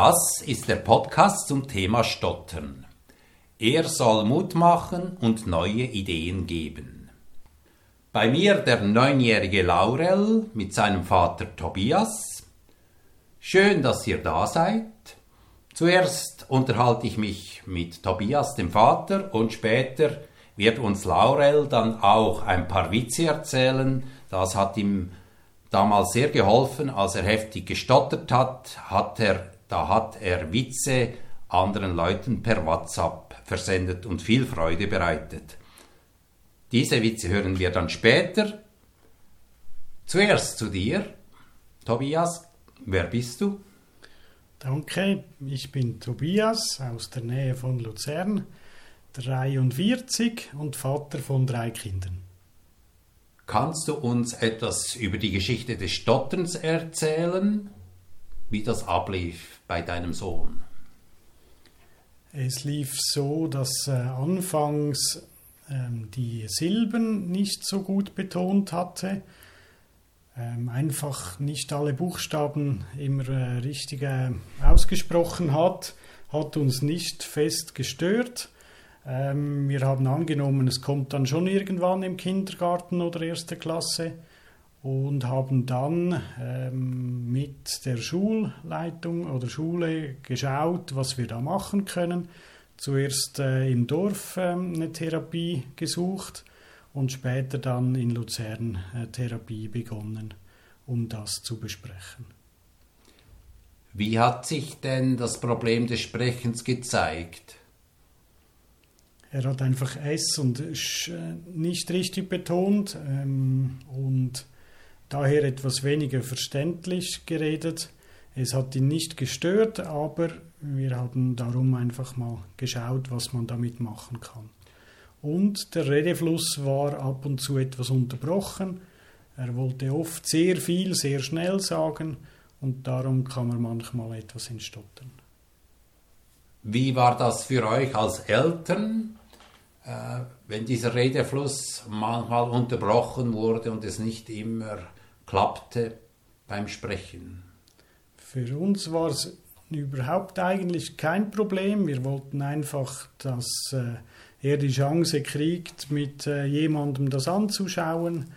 Das ist der Podcast zum Thema Stottern. Er soll Mut machen und neue Ideen geben. Bei mir der neunjährige Laurel mit seinem Vater Tobias. Schön, dass ihr da seid. Zuerst unterhalte ich mich mit Tobias, dem Vater, und später wird uns Laurel dann auch ein paar Witze erzählen. Das hat ihm damals sehr geholfen, als er heftig gestottert hat, hat er, da hat er Witze anderen Leuten per WhatsApp versendet und viel Freude bereitet. Diese Witze hören wir dann später. Zuerst zu dir, Tobias. Wer bist du? Danke, ich bin Tobias aus der Nähe von Luzern, 43 und Vater von drei Kindern. Kannst du uns etwas über die Geschichte des Stotterns erzählen, wie das ablief bei deinem Sohn? Es lief so, dass äh, anfangs ähm, die Silben nicht so gut betont hatte, ähm, einfach nicht alle Buchstaben immer äh, richtig äh, ausgesprochen hat, hat uns nicht fest gestört. Ähm, wir haben angenommen, es kommt dann schon irgendwann im Kindergarten oder erste Klasse und haben dann ähm, mit der Schulleitung oder Schule geschaut, was wir da machen können. Zuerst äh, im Dorf äh, eine Therapie gesucht und später dann in Luzern äh, Therapie begonnen, um das zu besprechen. Wie hat sich denn das Problem des Sprechens gezeigt? Er hat einfach S und Sch äh, nicht richtig betont ähm, und daher etwas weniger verständlich geredet. Es hat ihn nicht gestört, aber wir haben darum einfach mal geschaut, was man damit machen kann. Und der Redefluss war ab und zu etwas unterbrochen. Er wollte oft sehr viel, sehr schnell sagen und darum kam er manchmal etwas in Stottern. Wie war das für euch als Eltern? äh, wenn dieser Redefluss manchmal unterbrochen wurde und es nicht immer klappte beim Sprechen. Für uns war es überhaupt eigentlich kein Problem. Wir wollten einfach, dass äh, er die Chance kriegt, mit äh, jemandem das anzuschauen,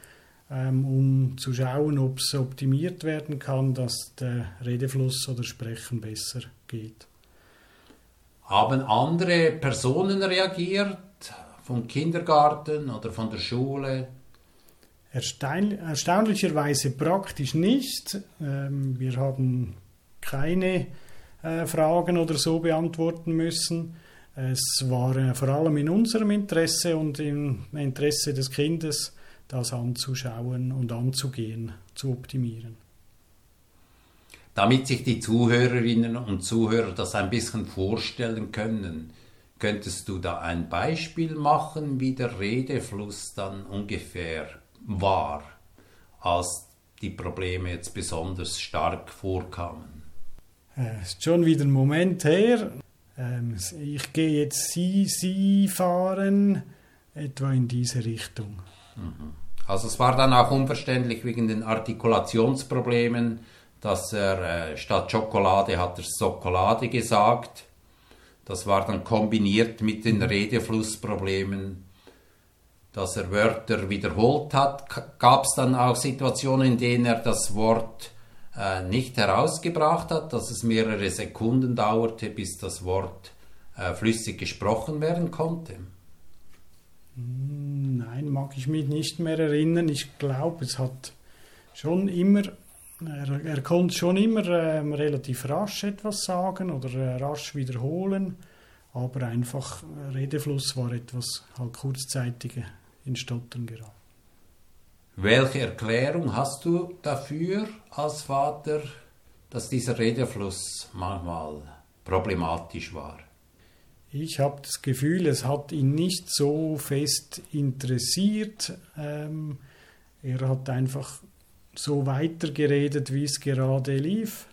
ähm, um zu schauen, ob es optimiert werden kann, dass der Redefluss oder Sprechen besser geht. Haben andere Personen reagiert? vom Kindergarten oder von der Schule? Erstaunlicherweise praktisch nicht. Ähm, wir haben keine äh, Fragen oder so beantworten müssen. Es war äh, vor allem in unserem Interesse und im Interesse des Kindes, das anzuschauen und anzugehen, zu optimieren. Damit sich die Zuhörerinnen und Zuhörer das ein bisschen vorstellen können, Könntest du da ein Beispiel machen, wie der Redefluss dann ungefähr war, als die Probleme jetzt besonders stark vorkamen? Es ist schon wieder ein Moment her. Ähm, ich gehe jetzt Sie, Sie fahren, etwa in diese Richtung. Mhm. Also es war dann auch unverständlich wegen den Artikulationsproblemen, dass er äh, statt Schokolade hat er Schokolade gesagt das war dann kombiniert mit den Redeflussproblemen, dass er Wörter wiederholt hat. Gab es dann auch Situationen, in denen er das Wort äh, nicht herausgebracht hat, dass es mehrere Sekunden dauerte, bis das Wort äh, flüssig gesprochen werden konnte? Hm, nein, mag ich mich nicht mehr erinnern. Ich glaube, es hat schon immer er, er konnte schon immer ähm, relativ rasch etwas sagen oder äh, rasch wiederholen, aber einfach äh, Redefluss war etwas halt kurzzeitig in Stottern geraten. Welche Erklärung hast du dafür als Vater, dass dieser Redefluss manchmal problematisch war? Ich habe das Gefühl, es hat ihn nicht so fest interessiert. Ähm, er hat einfach so weitergeredet, wie es gerade lief.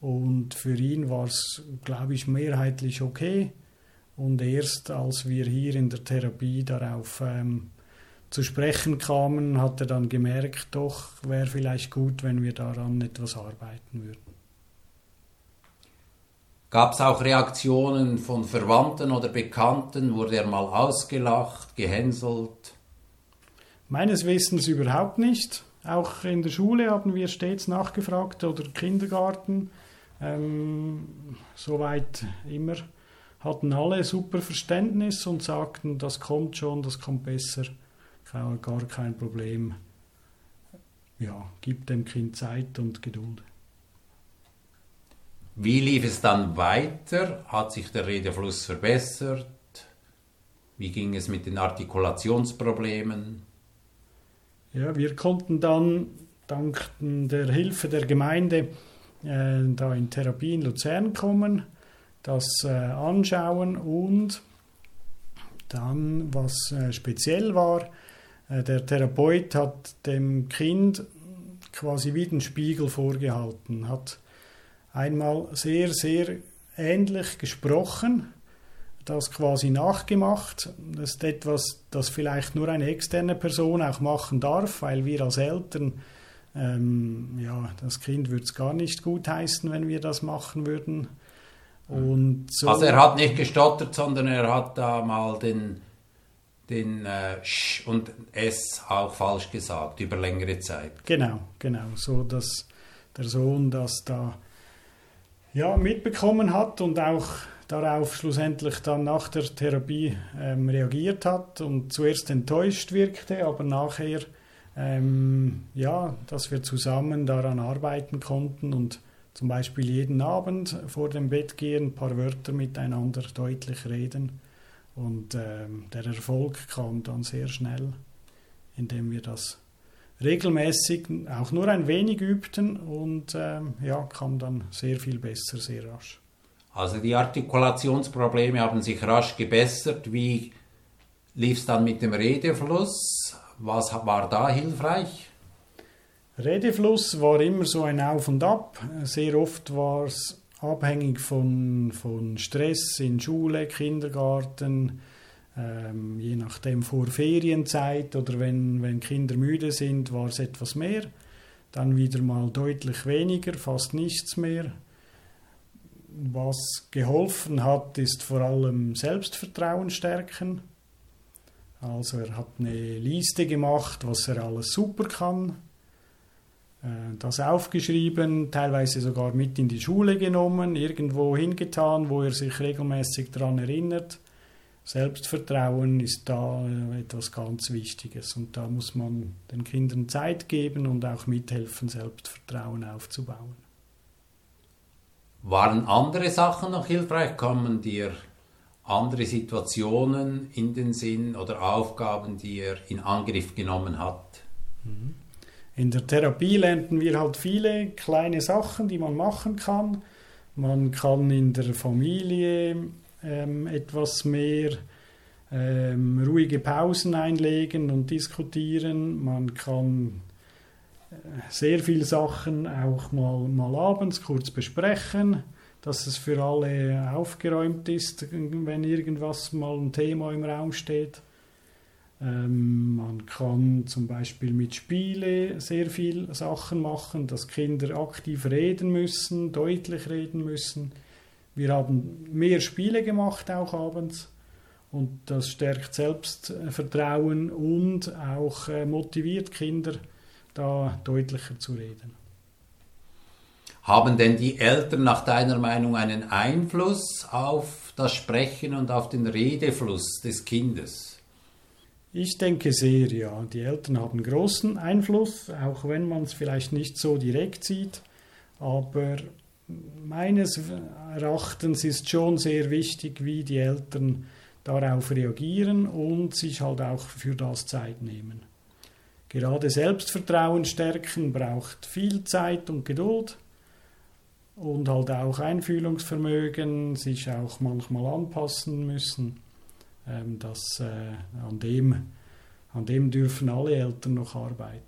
Und für ihn war es, glaube ich, mehrheitlich okay. Und erst als wir hier in der Therapie darauf ähm, zu sprechen kamen, hat er dann gemerkt, doch wäre vielleicht gut, wenn wir daran etwas arbeiten würden. Gab es auch Reaktionen von Verwandten oder Bekannten? Wurde er mal ausgelacht, gehänselt? Meines Wissens überhaupt nicht. Auch in der Schule haben wir stets nachgefragt oder Kindergarten. Ähm, soweit immer hatten alle super Verständnis und sagten, das kommt schon, das kommt besser, gar kein Problem. Ja, gib dem Kind Zeit und Geduld. Wie lief es dann weiter? Hat sich der Redefluss verbessert? Wie ging es mit den Artikulationsproblemen? Ja, wir konnten dann dank der Hilfe der Gemeinde äh, da in Therapie in Luzern kommen, das äh, anschauen und dann, was äh, speziell war, äh, der Therapeut hat dem Kind quasi wie den Spiegel vorgehalten, hat einmal sehr, sehr ähnlich gesprochen, das quasi nachgemacht. Das ist etwas, das vielleicht nur eine externe Person auch machen darf, weil wir als Eltern, ähm, ja, das Kind würde es gar nicht gut heißen, wenn wir das machen würden. So also er hat nicht gestottert, sondern er hat da mal den, den äh, Sch und S auch falsch gesagt über längere Zeit. Genau, genau, so dass der Sohn das da ja, mitbekommen hat und auch darauf schlussendlich dann nach der Therapie ähm, reagiert hat und zuerst enttäuscht wirkte, aber nachher ähm, ja, dass wir zusammen daran arbeiten konnten und zum Beispiel jeden Abend vor dem Bett gehen, ein paar Wörter miteinander deutlich reden. Und ähm, der Erfolg kam dann sehr schnell, indem wir das regelmäßig auch nur ein wenig übten und ähm, ja, kam dann sehr viel besser, sehr rasch. Also die Artikulationsprobleme haben sich rasch gebessert. Wie lief es dann mit dem Redefluss? Was war da hilfreich? Redefluss war immer so ein Auf und Ab. Sehr oft war es abhängig von, von Stress in Schule, Kindergarten, ähm, je nachdem vor Ferienzeit oder wenn, wenn Kinder müde sind, war es etwas mehr. Dann wieder mal deutlich weniger, fast nichts mehr. Was geholfen hat, ist vor allem Selbstvertrauen stärken. Also er hat eine Liste gemacht, was er alles super kann. Äh, das aufgeschrieben, teilweise sogar mit in die Schule genommen, irgendwo hingetan, wo er sich regelmäßig daran erinnert. Selbstvertrauen ist da äh, etwas ganz Wichtiges und da muss man den Kindern Zeit geben und auch mithelfen, Selbstvertrauen aufzubauen. Waren andere Sachen noch hilfreich? Kommen dir andere Situationen in den Sinn oder Aufgaben, die er in Angriff genommen hat? Mhm. In der Therapie lernten wir halt viele kleine Sachen, die man machen kann. Man kann in der Familie ähm, etwas mehr ähm, ruhige Pausen einlegen und diskutieren. Man kann äh, sehr viele Sachen auch mal, mal abends kurz besprechen, dass es für alle aufgeräumt ist, wenn irgendwas mal ein Thema im Raum steht. Ähm, man kann zum Beispiel mit Spiele sehr viel Sachen machen, dass Kinder aktiv reden müssen, deutlich reden müssen. Wir haben mehr Spiele gemacht auch abends und das stärkt Selbstvertrauen und auch äh, motiviert Kinder da deutlicher zu reden. Haben denn die Eltern nach deiner Meinung einen Einfluss auf das Sprechen und auf den Redefluss des Kindes? Ich denke sehr, ja. Die Eltern haben großen Einfluss, auch wenn man es vielleicht nicht so direkt sieht. Aber meines Erachtens ist schon sehr wichtig, wie die Eltern darauf reagieren und sich halt auch für das Zeit nehmen. Gerade Selbstvertrauen stärken braucht viel Zeit und Geduld und halt auch Einfühlungsvermögen, sich auch manchmal anpassen müssen. Ähm, das, äh, an, dem, an dem dürfen alle Eltern noch arbeiten.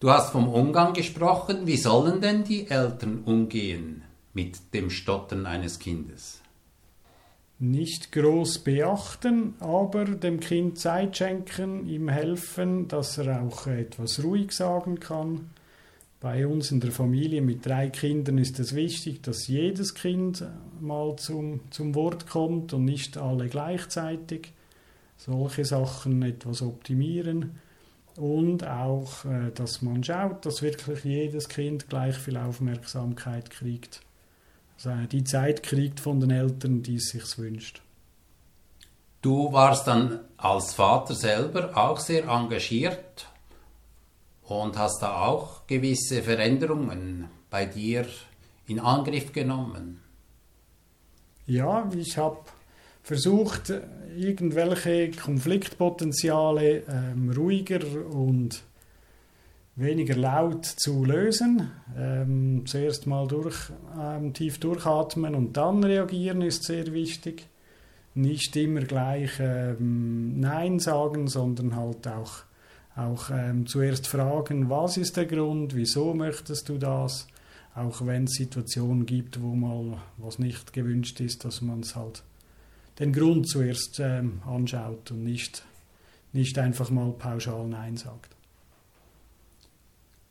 Du hast vom Umgang gesprochen. Wie sollen denn die Eltern umgehen mit dem Stottern eines Kindes? Nicht groß beachten, aber dem Kind Zeit schenken, ihm helfen, dass er auch etwas ruhig sagen kann. Bei uns in der Familie mit drei Kindern ist es wichtig, dass jedes Kind mal zum, zum Wort kommt und nicht alle gleichzeitig. Solche Sachen etwas optimieren und auch, äh, dass man schaut, dass wirklich jedes Kind gleich viel Aufmerksamkeit kriegt. Also die Zeit kriegt von den Eltern, die es sich wünscht. Du warst dann als Vater selber auch sehr engagiert und hast da auch gewisse Veränderungen bei dir in Angriff genommen. Ja, ich habe versucht, irgendwelche Konfliktpotenziale ähm, ruhiger und weniger laut zu lösen. Ähm, zuerst mal durch, ähm, tief durchatmen und dann reagieren ist sehr wichtig. Nicht immer gleich ähm, Nein sagen, sondern halt auch auch ähm, zuerst fragen, was ist der Grund, wieso möchtest du das? Auch wenn es Situationen gibt, wo mal was nicht gewünscht ist, dass man es halt den Grund zuerst ähm, anschaut und nicht, nicht einfach mal pauschal Nein sagt.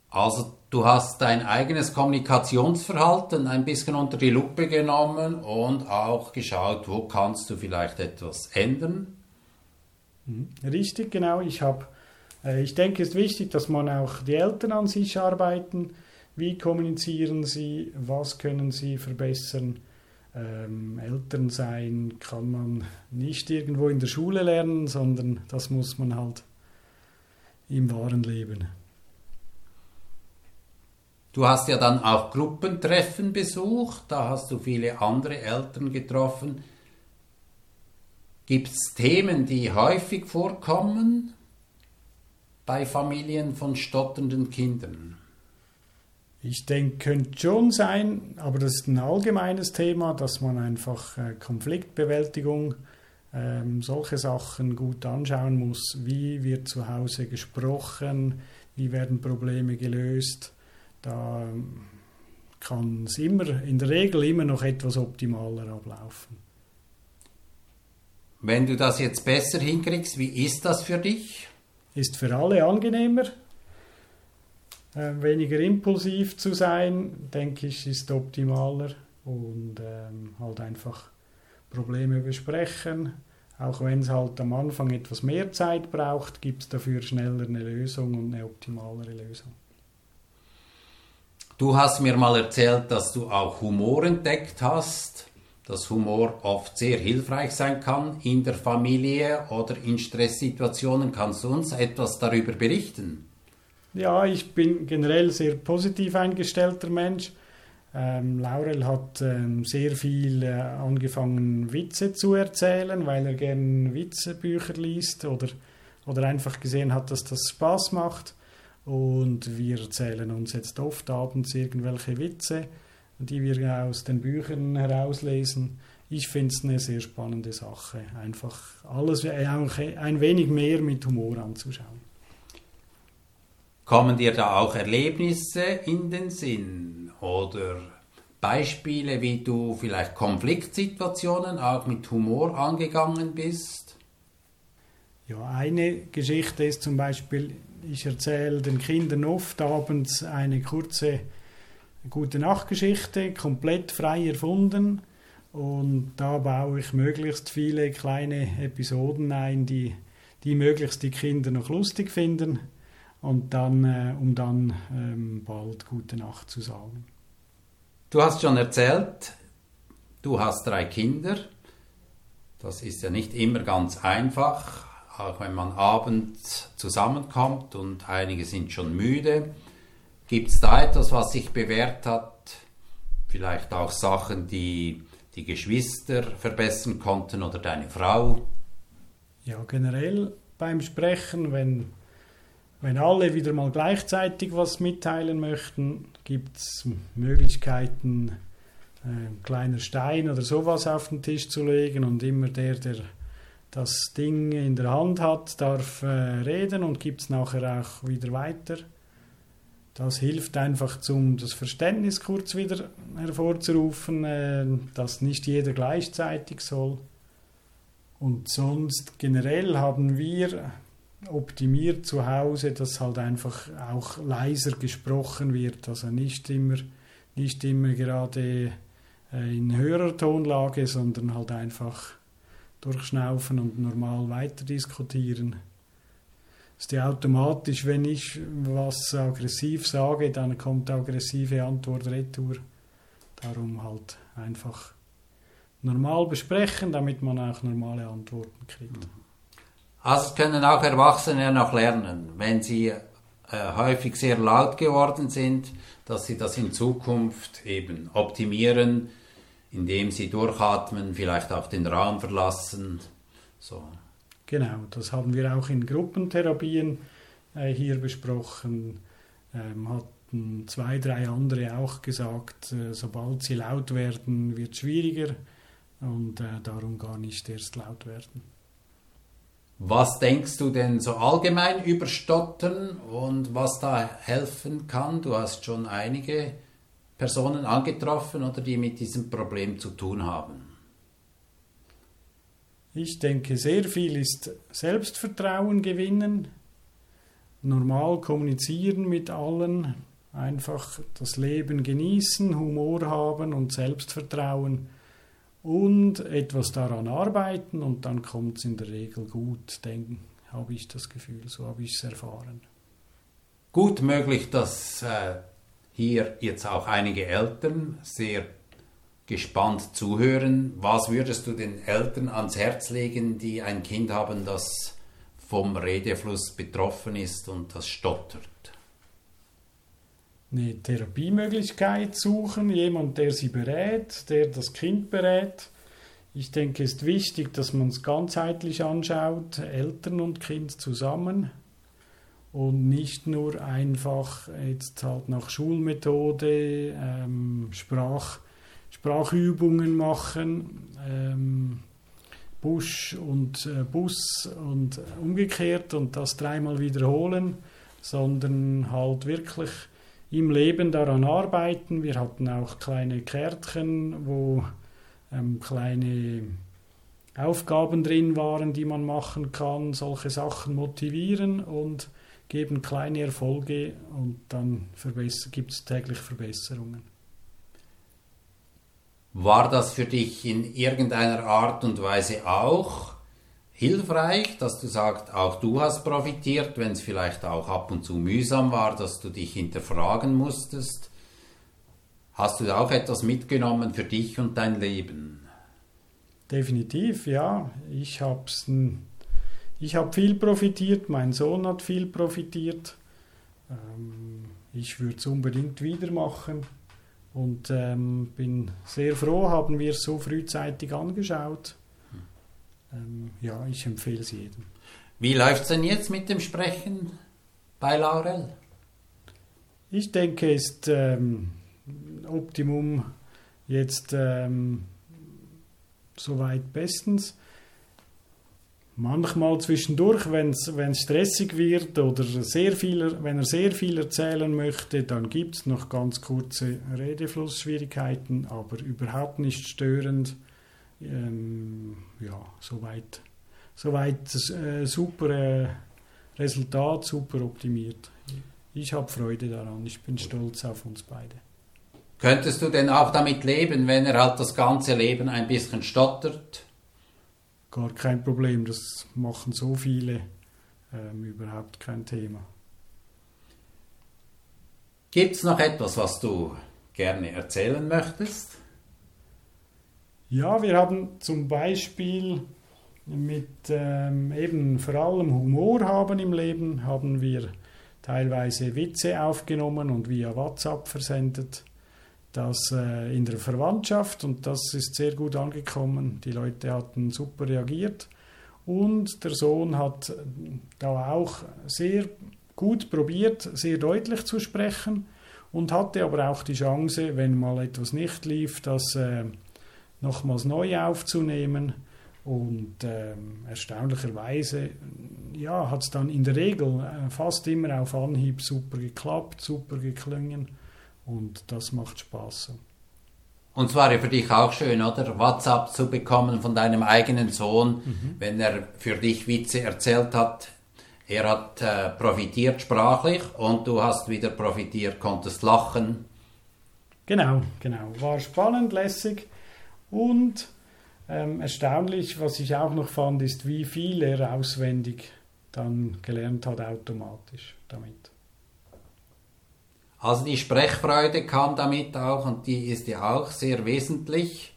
Also du hast dein eigenes Kommunikationsverhalten ein bisschen unter die Lupe genommen und auch geschaut, wo kannst du vielleicht etwas ändern? Mhm. Richtig, genau. Ich habe ich denke, es ist wichtig, dass man auch die Eltern an sich arbeiten. Wie kommunizieren sie? Was können sie verbessern? Ähm, Eltern sein kann man nicht irgendwo in der Schule lernen, sondern das muss man halt im wahren Leben. Du hast ja dann auch Gruppentreffen besucht, da hast du viele andere Eltern getroffen. Gibt es Themen, die häufig vorkommen? Bei Familien von stotternden Kindern? Ich denke, könnte schon sein, aber das ist ein allgemeines Thema, dass man einfach äh, Konfliktbewältigung, ähm, solche Sachen gut anschauen muss. Wie wird zu Hause gesprochen? Wie werden Probleme gelöst? Da ähm, kann es immer, in der Regel immer noch etwas optimaler ablaufen. Wenn du das jetzt besser hinkriegst, wie ist das für dich? Ist für alle angenehmer. Äh, weniger impulsiv zu sein, denke ich, ist optimaler und ähm, halt einfach Probleme besprechen. Auch wenn es halt am Anfang etwas mehr Zeit braucht, gibt es dafür schneller eine Lösung und eine optimalere Lösung. Du hast mir mal erzählt, dass du auch Humor entdeckt hast dass Humor oft sehr hilfreich sein kann in der Familie oder in Stresssituationen. Kannst du uns etwas darüber berichten? Ja, ich bin generell sehr positiv eingestellter Mensch. Ähm, Laurel hat ähm, sehr viel äh, angefangen, Witze zu erzählen, weil er gerne Witzebücher liest oder, oder einfach gesehen hat, dass das Spaß macht. Und wir erzählen uns jetzt oft abends irgendwelche Witze die wir aus den Büchern herauslesen. Ich finde es eine sehr spannende Sache, einfach alles ein wenig mehr mit Humor anzuschauen. Kommen dir da auch Erlebnisse in den Sinn oder Beispiele, wie du vielleicht Konfliktsituationen auch mit Humor angegangen bist? Ja, eine Geschichte ist zum Beispiel, ich erzähle den Kindern oft abends eine kurze gute Nachtgeschichte, komplett frei erfunden. Und da baue ich möglichst viele kleine Episoden ein, die, die möglichst die Kinder noch lustig finden. Und dann, äh, um dann ähm, bald gute Nacht zu sagen. Du hast schon erzählt, du hast drei Kinder. Das ist ja nicht immer ganz einfach, auch wenn man abends zusammenkommt und einige sind schon müde. Gibt es da etwas, was sich bewährt hat? Vielleicht auch Sachen, die die Geschwister verbessern konnten oder deine Frau? Ja, generell beim Sprechen, wenn, wenn alle wieder mal gleichzeitig was mitteilen möchten, gibt es Möglichkeiten, ein äh, kleiner Stein oder sowas auf den Tisch zu legen und immer der, der das Ding in der Hand hat, darf äh, reden und gibt es nachher auch wieder weiter. Das hilft einfach, um das Verständnis kurz wieder hervorzurufen, äh, dass nicht jeder gleichzeitig soll. Und sonst generell haben wir optimiert zu Hause, dass halt einfach auch leiser gesprochen wird, also nicht immer, nicht immer gerade äh, in höherer Tonlage, sondern halt einfach durchschnaufen und normal weiter diskutieren. Ist ja automatisch, wenn ich was aggressiv sage, dann kommt aggressive Antwort retour. Darum halt einfach normal besprechen, damit man auch normale Antworten kriegt. Also können auch Erwachsene noch lernen, wenn sie äh, häufig sehr laut geworden sind, dass sie das in Zukunft eben optimieren, indem sie durchatmen, vielleicht auch den Raum verlassen. So. Genau, das haben wir auch in Gruppentherapien äh, hier besprochen. Ähm, hatten zwei, drei andere auch gesagt, äh, sobald sie laut werden, wird es schwieriger und äh, darum gar nicht erst laut werden. Was denkst du denn so allgemein über Stottern und was da helfen kann? Du hast schon einige Personen angetroffen oder die mit diesem Problem zu tun haben? Ich denke, sehr viel ist Selbstvertrauen gewinnen, normal kommunizieren mit allen, einfach das Leben genießen, Humor haben und Selbstvertrauen und etwas daran arbeiten und dann kommt es in der Regel gut, denke habe ich das Gefühl, so habe ich es erfahren. Gut möglich, dass äh, hier jetzt auch einige Eltern sehr gespannt zuhören. Was würdest du den Eltern ans Herz legen, die ein Kind haben, das vom Redefluss betroffen ist und das stottert? Eine Therapiemöglichkeit suchen, jemand, der sie berät, der das Kind berät. Ich denke, es ist wichtig, dass man es ganzheitlich anschaut, Eltern und Kind zusammen und nicht nur einfach jetzt halt nach Schulmethode ähm, Sprach, Sprachübungen machen, ähm, Busch und äh, Bus und umgekehrt und das dreimal wiederholen, sondern halt wirklich im Leben daran arbeiten. Wir hatten auch kleine Kärtchen, wo ähm, kleine Aufgaben drin waren, die man machen kann, solche Sachen motivieren und geben kleine Erfolge und dann gibt es täglich Verbesserungen. War das für dich in irgendeiner Art und Weise auch hilfreich, dass du sagst, auch du hast profitiert, wenn es vielleicht auch ab und zu mühsam war, dass du dich hinterfragen musstest? Hast du auch etwas mitgenommen für dich und dein Leben? Definitiv, ja. Ich habe ich hab viel profitiert, mein Sohn hat viel profitiert. Ähm, ich würde es unbedingt wieder machen und ähm, bin sehr froh, haben wir es so frühzeitig angeschaut. Ähm, ja, ich empfehle es jedem. Wie läuft es denn jetzt mit dem Sprechen bei Laurel? Ich denke, es ist ähm, Optimum jetzt ähm, soweit bestens. Manchmal zwischendurch, wenn es stressig wird oder sehr viel, wenn er sehr viel erzählen möchte, dann gibt es noch ganz kurze Redeflussschwierigkeiten, aber überhaupt nicht störend. Ähm, ja, soweit, soweit äh, super äh, Resultat, super optimiert. Ich habe Freude daran, ich bin stolz auf uns beide. Könntest du denn auch damit leben, wenn er halt das ganze Leben ein bisschen stottert? Gar kein Problem. Das machen so viele. Ähm, überhaupt kein Thema. Gibt es noch etwas, was du gerne erzählen möchtest? Ja, wir haben zum Beispiel mit ähm, eben vor allem Humor haben im Leben, haben wir teilweise Witze aufgenommen und via WhatsApp versendet das äh, in der Verwandtschaft und das ist sehr gut angekommen. Die Leute hatten super reagiert und der Sohn hat da auch sehr gut probiert, sehr deutlich zu sprechen und hatte aber auch die Chance, wenn mal etwas nicht lief, das äh, nochmals neu aufzunehmen. Und ähm, erstaunlicherweise ja, hat es dann in der Regel äh, fast immer auf Anhieb super geklappt, super geklungen. Und das macht Spaß. Und zwar ja für dich auch schön, oder? WhatsApp zu bekommen von deinem eigenen Sohn, mhm. wenn er für dich Witze erzählt hat. Er hat äh, profitiert sprachlich und du hast wieder profitiert, konntest lachen. Genau, genau. War spannend, lässig und ähm, erstaunlich, was ich auch noch fand, ist, wie viel er auswendig dann gelernt hat automatisch damit. Also die Sprechfreude kam damit auch und die ist ja auch sehr wesentlich,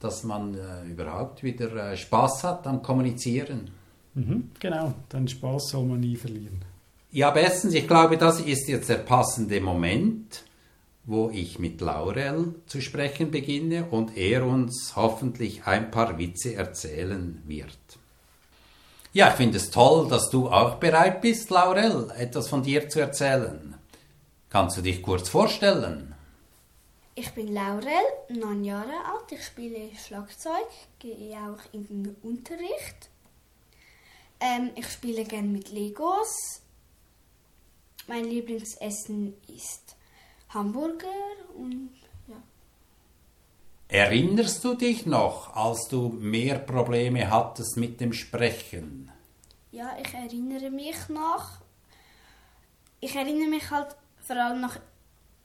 dass man äh, überhaupt wieder äh, Spaß hat am Kommunizieren. Mhm, genau, den Spaß soll man nie verlieren. Ja, bestens. Ich glaube, das ist jetzt der passende Moment, wo ich mit Laurel zu sprechen beginne und er uns hoffentlich ein paar Witze erzählen wird. Ja, ich finde es toll, dass du auch bereit bist, Laurel, etwas von dir zu erzählen. Kannst du dich kurz vorstellen? Ich bin Laurel, neun Jahre alt. Ich spiele Schlagzeug, gehe auch in den Unterricht. Ähm, ich spiele gerne mit Legos. Mein Lieblingsessen ist Hamburger und ja. Erinnerst du dich noch, als du mehr Probleme hattest mit dem Sprechen? Ja, ich erinnere mich noch. Ich erinnere mich halt vor allem noch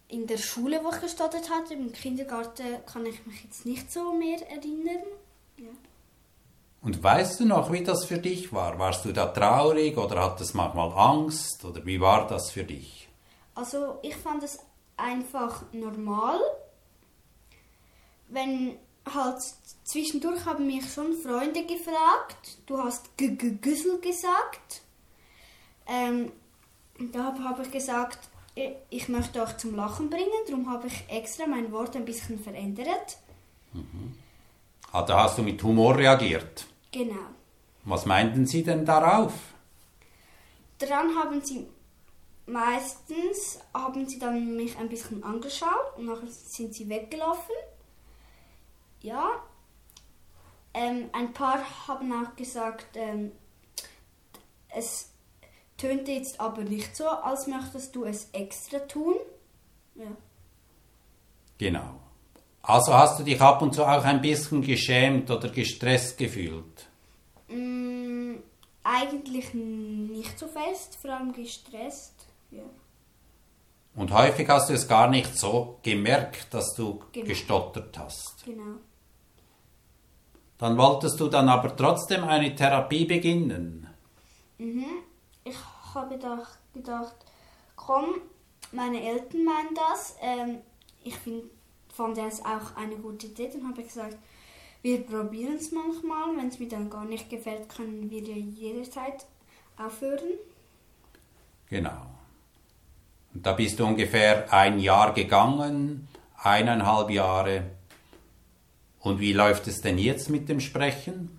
in der Schule, wo ich gestartet hatte. Im Kindergarten kann ich mich jetzt nicht so mehr erinnern. Ja. Und weißt du noch, wie das für dich war? Warst du da traurig oder hattest manchmal Angst oder wie war das für dich? Also ich fand es einfach normal. Wenn halt zwischendurch haben mich schon Freunde gefragt, du hast Güssel gesagt. Ähm, da habe ich gesagt, ich möchte euch zum Lachen bringen, darum habe ich extra mein Wort ein bisschen verändert. Mhm. Ah, da hast du mit Humor reagiert. Genau. Was meinten Sie denn darauf? Daran haben sie meistens haben sie dann mich ein bisschen angeschaut und nachher sind sie weggelaufen. Ja. Ähm, ein paar haben auch gesagt, ähm, es tönte jetzt aber nicht so, als möchtest du es extra tun. Ja. Genau. Also hast du dich ab und zu auch ein bisschen geschämt oder gestresst gefühlt? Mm, eigentlich nicht so fest, vor allem gestresst. Ja. Und häufig hast du es gar nicht so gemerkt, dass du Genau. gestottert hast. Genau. Dann wolltest du dann aber trotzdem eine Therapie beginnen. Mhm. Ich habe gedacht, gedacht, komm, meine Eltern meinen das. Ähm, ich find, fand das auch eine gute Idee. Dann habe ich gesagt, wir probieren es manchmal. Wenn es mir dann gar nicht gefällt, können wir ja jederzeit aufhören. Genau. Und da bist du ungefähr ein Jahr gegangen, eineinhalb Jahre. Und wie läuft es denn jetzt mit dem Sprechen?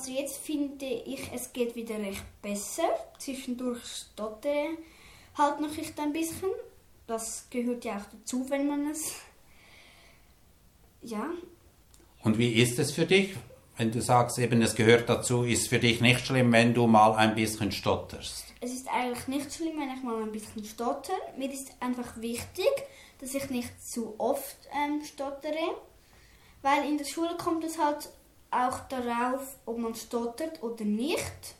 Also jetzt finde ich, es geht wieder recht besser. Zwischendurch stottere halt noch ich ein bisschen. Das gehört ja auch dazu, wenn man es... Ja, Und wie ist es für dich? Wenn du sagst, eben es gehört dazu, ist für dich nicht schlimm, wenn du mal ein bisschen stotterst. Es ist eigentlich nicht schlimm, wenn ich mal ein bisschen stotter. Mir ist einfach wichtig, dass ich nicht zu oft ähm, stottere. Weil in der Schule kommt es halt auch darauf, ob man stottert oder nicht.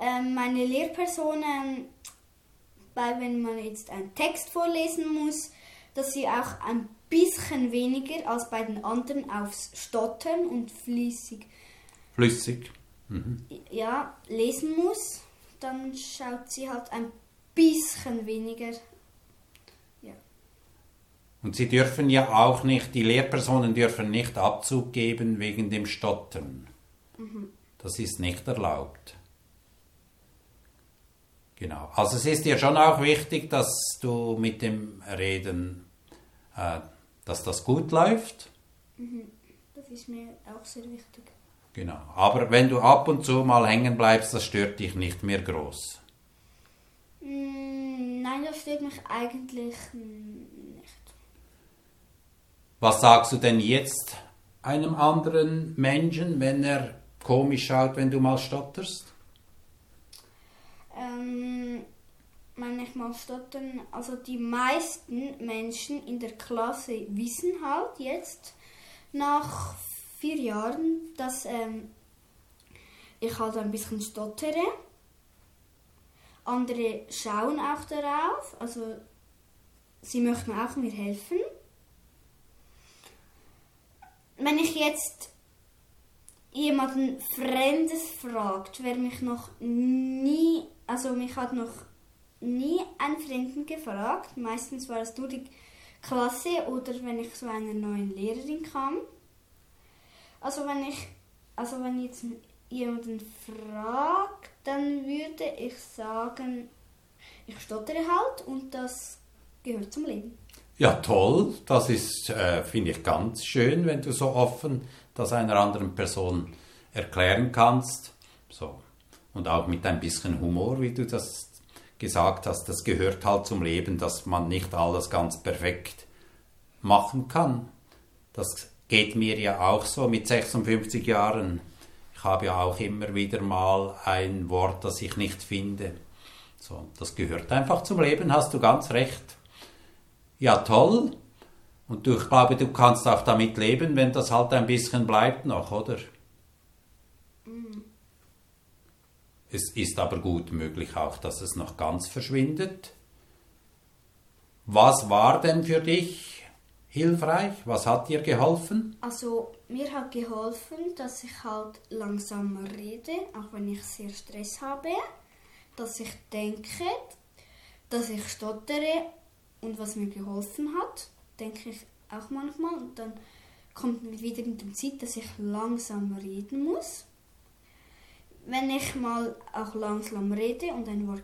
Ähm, meine Lehrperson, ähm, weil wenn man jetzt einen Text vorlesen muss, dass sie auch ein bisschen weniger als bei den anderen aufs Stottern und fließig Flüssig. Mhm. ja, lesen muss, dann schaut sie halt ein bisschen weniger. Und sie dürfen ja auch nicht, die Lehrpersonen dürfen nicht Abzug geben wegen dem Stottern. Das ist nicht erlaubt. Genau. Also es ist dir schon auch wichtig, dass du mit dem Reden, äh, dass das gut läuft. Das ist mir auch sehr wichtig. Genau. Aber wenn du ab und zu mal hängen bleibst, das stört dich nicht mehr groß. Mm, nein, das stört mich eigentlich. Was sagst du denn jetzt einem anderen Menschen, wenn er komisch schaut, wenn du mal stotterst? Ähm, manchmal stottern, also die meisten Menschen in der Klasse wissen halt jetzt nach vier Jahren, dass ähm, ich halt ein bisschen stottere. andere schauen auch darauf, also sie möchten auch mir helfen. Wenn ich jetzt jemanden Fremdes fragt, wer mich noch nie, also mich hat noch nie einen Fremden gefragt. Meistens war es nur die Klasse oder wenn ich zu einer neuen Lehrerin kam. Also wenn ich, also wenn jetzt jemanden fragt, dann würde ich sagen, ich stottere halt und das gehört zum Leben. Ja, toll. Das ist, äh, finde ich, ganz schön, wenn du so offen das einer anderen Person erklären kannst. So. Und auch mit ein bisschen Humor, wie du das gesagt hast. Das gehört halt zum Leben, dass man nicht alles ganz perfekt machen kann. Das geht mir ja auch so mit 56 Jahren. Ich habe ja auch immer wieder mal ein Wort, das ich nicht finde. So, das gehört einfach zum Leben, hast du ganz recht. Ja, toll. Und du, ich glaube, du kannst auch damit leben, wenn das halt ein bisschen bleibt noch, oder? Mm. Es ist aber gut möglich auch, dass es noch ganz verschwindet. Was war denn für dich hilfreich? Was hat dir geholfen? Also mir hat geholfen, dass ich halt langsamer rede, auch wenn ich sehr Stress habe, dass ich denke, dass ich stottere und was mir geholfen hat, denke ich auch manchmal. Und dann kommt mir wieder in den Zeit, dass ich langsam reden muss. Wenn ich mal auch langsam rede und ein Wort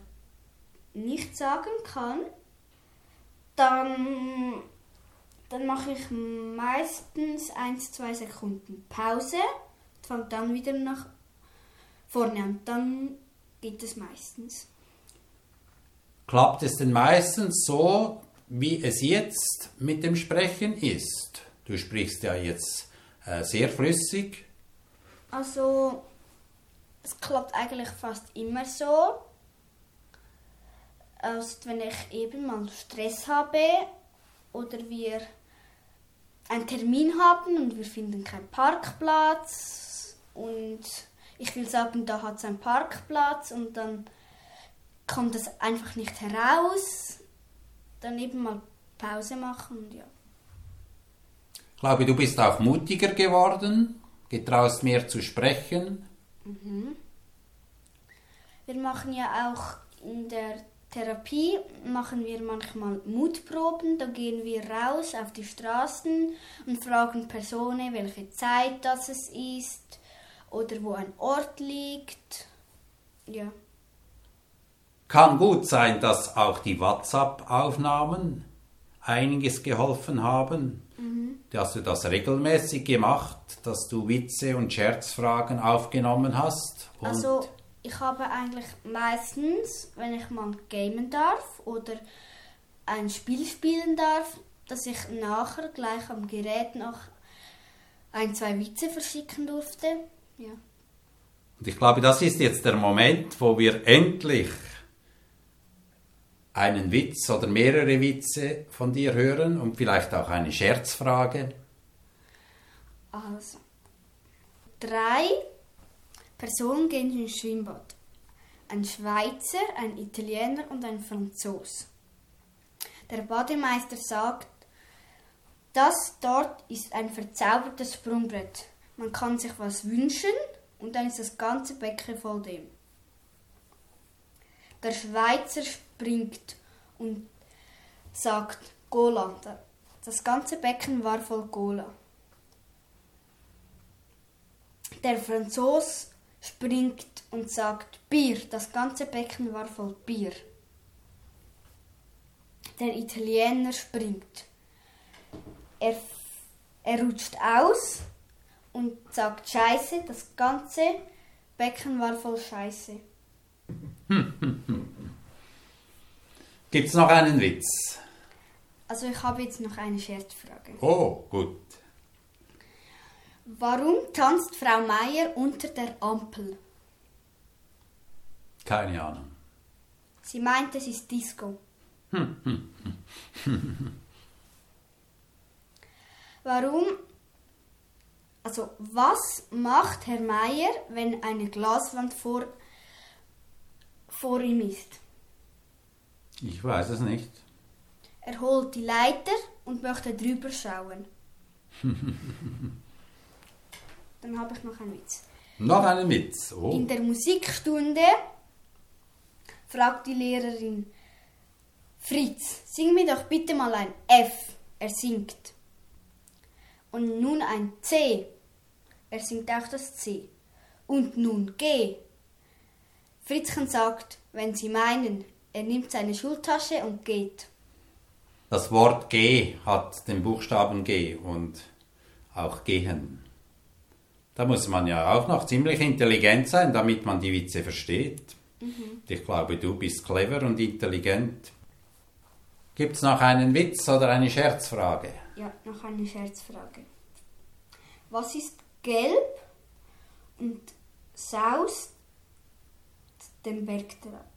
nicht sagen kann, dann, dann mache ich meistens 1-2 Sekunden Pause und fange dann wieder nach vorne an. Dann geht es meistens. Klappt es denn meistens so, wie es jetzt mit dem Sprechen ist. Du sprichst ja jetzt äh, sehr flüssig. Also, es klappt eigentlich fast immer so. Also, wenn ich eben mal Stress habe oder wir einen Termin haben und wir finden keinen Parkplatz und ich will sagen, da hat es einen Parkplatz und dann kommt es einfach nicht heraus dann eben mal Pause machen und ja. Ich glaube, du bist auch mutiger geworden, getraust mehr zu sprechen. Mhm. Wir machen ja auch in der Therapie machen wir manchmal Mutproben. Da gehen wir raus auf die Straßen und fragen Personen, welche Zeit das es ist oder wo ein Ort liegt. Ja. Kann gut sein, dass auch die WhatsApp-Aufnahmen einiges geholfen haben. Mhm. Hast du das regelmäßig gemacht, dass du Witze und Scherzfragen aufgenommen hast? also ich habe eigentlich meistens, wenn ich mal gamen darf oder ein Spiel spielen darf, dass ich nachher gleich am Gerät noch ein, zwei Witze verschicken durfte. Ja. Und ich glaube, das ist jetzt der Moment, wo wir endlich einen Witz oder mehrere Witze von dir hören und vielleicht auch eine Scherzfrage? Also, drei Personen gehen ins Schwimmbad. Ein Schweizer, ein Italiener und ein Franzos. Der Bademeister sagt, das dort ist ein verzaubertes Sprungbrett. Man kann sich was wünschen und dann ist das ganze Becken voll dem. Der Schweizer springt und sagt Gola. Das ganze Becken war voll Gola. Der Franzos springt und sagt Bier. Das ganze Becken war voll Bier. Der Italiener springt. Er, er rutscht aus und sagt Scheiße. Das ganze Becken war voll Scheiße. Gibt es noch einen Witz? Also ich habe jetzt noch eine Scherzfrage. Oh, gut. Warum tanzt Frau Meier unter der Ampel? Keine Ahnung. Sie meint, es ist Disco. Warum? Also, was macht Herr Meier, wenn eine Glaswand vor, vor ihm ist? Ich weiß es nicht. Er holt die Leiter und möchte drüber schauen. Dann habe ich noch einen Witz. Noch einen Witz. Oh. In der Musikstunde fragt die Lehrerin, Fritz, sing mir doch bitte mal ein F. Er singt. Und nun ein C. Er singt auch das C. Und nun G. Fritzchen sagt, wenn Sie meinen, er nimmt seine Schultasche und geht. Das Wort G hat den Buchstaben G und auch gehen. Da muss man ja auch noch ziemlich intelligent sein, damit man die Witze versteht. Ich glaube, du bist clever und intelligent. Gibt es noch einen Witz oder eine Scherzfrage? Ja, noch eine Scherzfrage. Was ist gelb und saust den Berg herab?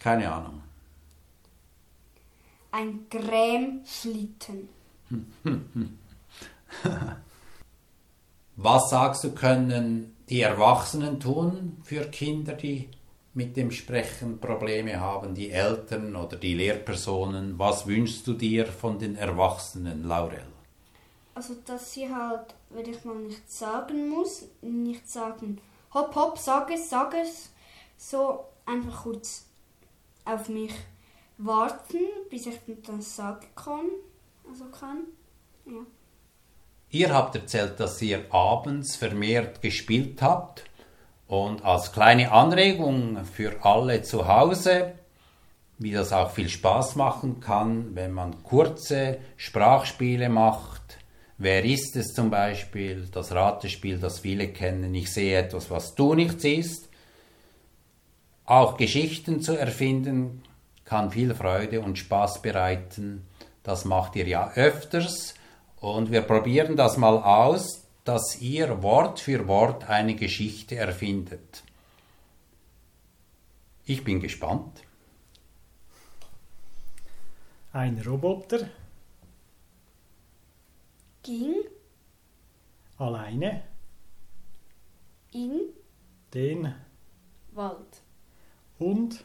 Keine Ahnung. Ein Grämschlitten. Was sagst du, können die Erwachsenen tun für Kinder, die mit dem Sprechen Probleme haben, die Eltern oder die Lehrpersonen? Was wünschst du dir von den Erwachsenen, Laurel? Also, dass sie halt, wenn ich mal nicht sagen muss, nicht sagen, hopp, hopp, sag es, sag es, so einfach kurz auf mich warten, bis ich das sagen kann. Also kann. Ja. Ihr habt erzählt, dass ihr abends vermehrt gespielt habt und als kleine Anregung für alle zu Hause, wie das auch viel Spaß machen kann, wenn man kurze Sprachspiele macht. Wer ist es zum Beispiel? Das Ratespiel, das viele kennen. Ich sehe etwas, was du nicht siehst. Auch Geschichten zu erfinden kann viel Freude und Spaß bereiten. Das macht ihr ja öfters. Und wir probieren das mal aus, dass ihr Wort für Wort eine Geschichte erfindet. Ich bin gespannt. Ein Roboter Ging alleine in den Wald, und?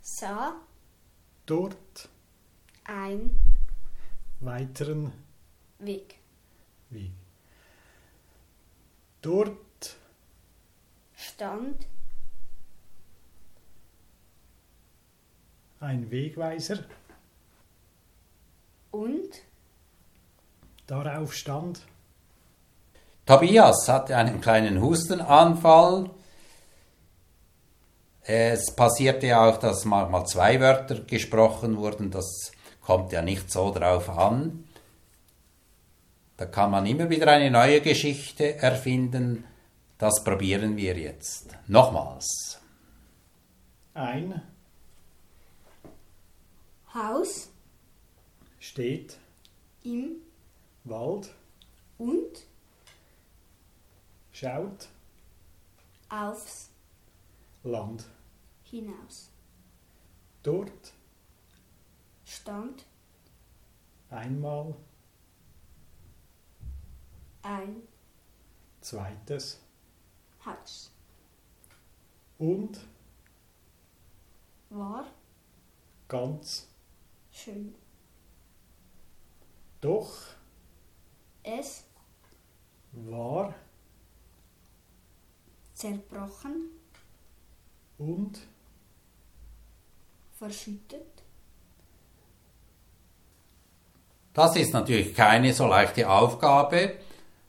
Sah dort. Ein. Weiteren. Weg. Weg. Dort. Stand. Ein Wegweiser, und? Darauf stand. Tobias hatte einen kleinen Hustenanfall. Es passierte auch, dass manchmal zwei Wörter gesprochen wurden. Das kommt ja nicht so drauf an. Da kann man immer wieder eine neue Geschichte erfinden. Das probieren wir jetzt. Nochmals. ein Haus steht im Wald, und schaut aufs Land. Hinaus. Dort Stand einmal ein zweites Haus. und War ganz schön. doch Es war zerbrochen, und verschüttet, Das ist natürlich keine so leichte Aufgabe.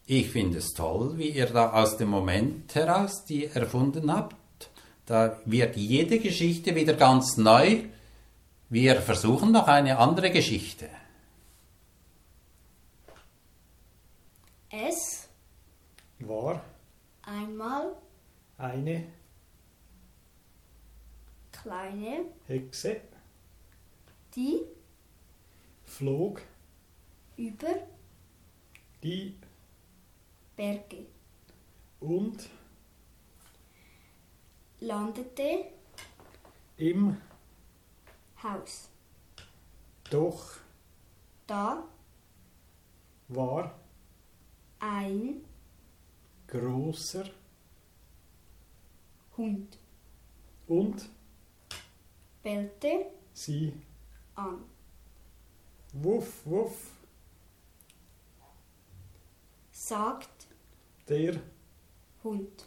Ich finde es toll, wie ihr da aus dem Moment heraus die erfunden habt. Da wird jede Geschichte wieder ganz neu. Wir versuchen noch eine andere Geschichte. es war einmal eine kleine, Hexe. Die. Flog über. Die. Berge. Und. Landete. Im. Haus. doch. Da. War. Ein. Großer Hund. und bellte sie. An. Wuff, wuff, Sagt. Der. Hund.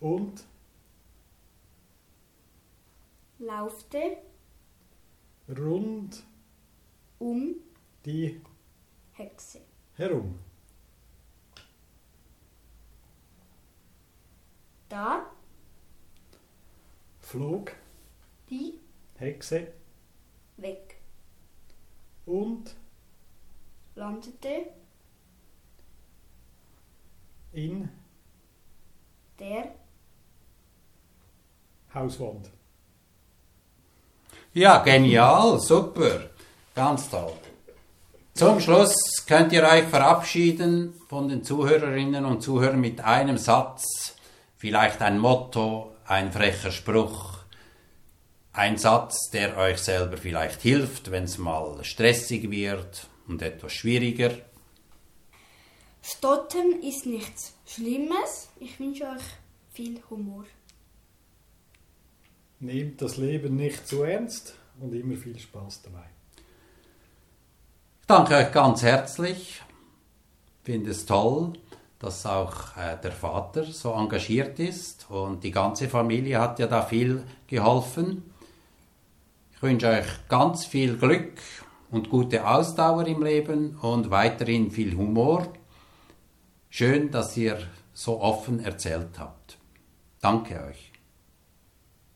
und. Laufte. Rund. Um. Die. Hexe. herum. Da. Flog die Hexe weg. und Landete in der Hauswand. Ja, genial, super, ganz toll. Zum Schluss könnt ihr euch verabschieden von den Zuhörerinnen und Zuhörern mit einem Satz, vielleicht ein Motto, ein frecher Spruch, ein Satz, der euch selber vielleicht hilft, wenn es mal stressig wird und etwas schwieriger. Stottern ist nichts Schlimmes. Ich wünsche euch viel Humor. Nehmt das Leben nicht zu ernst und immer viel Spaß dabei. Ich danke euch ganz herzlich. Ich finde es toll, dass auch äh, der Vater so engagiert ist und die ganze Familie hat ja da viel geholfen. Ich wünsche euch ganz viel Glück und gute Ausdauer im Leben und weiterhin viel Humor. Schön, dass ihr so offen erzählt habt. Danke euch.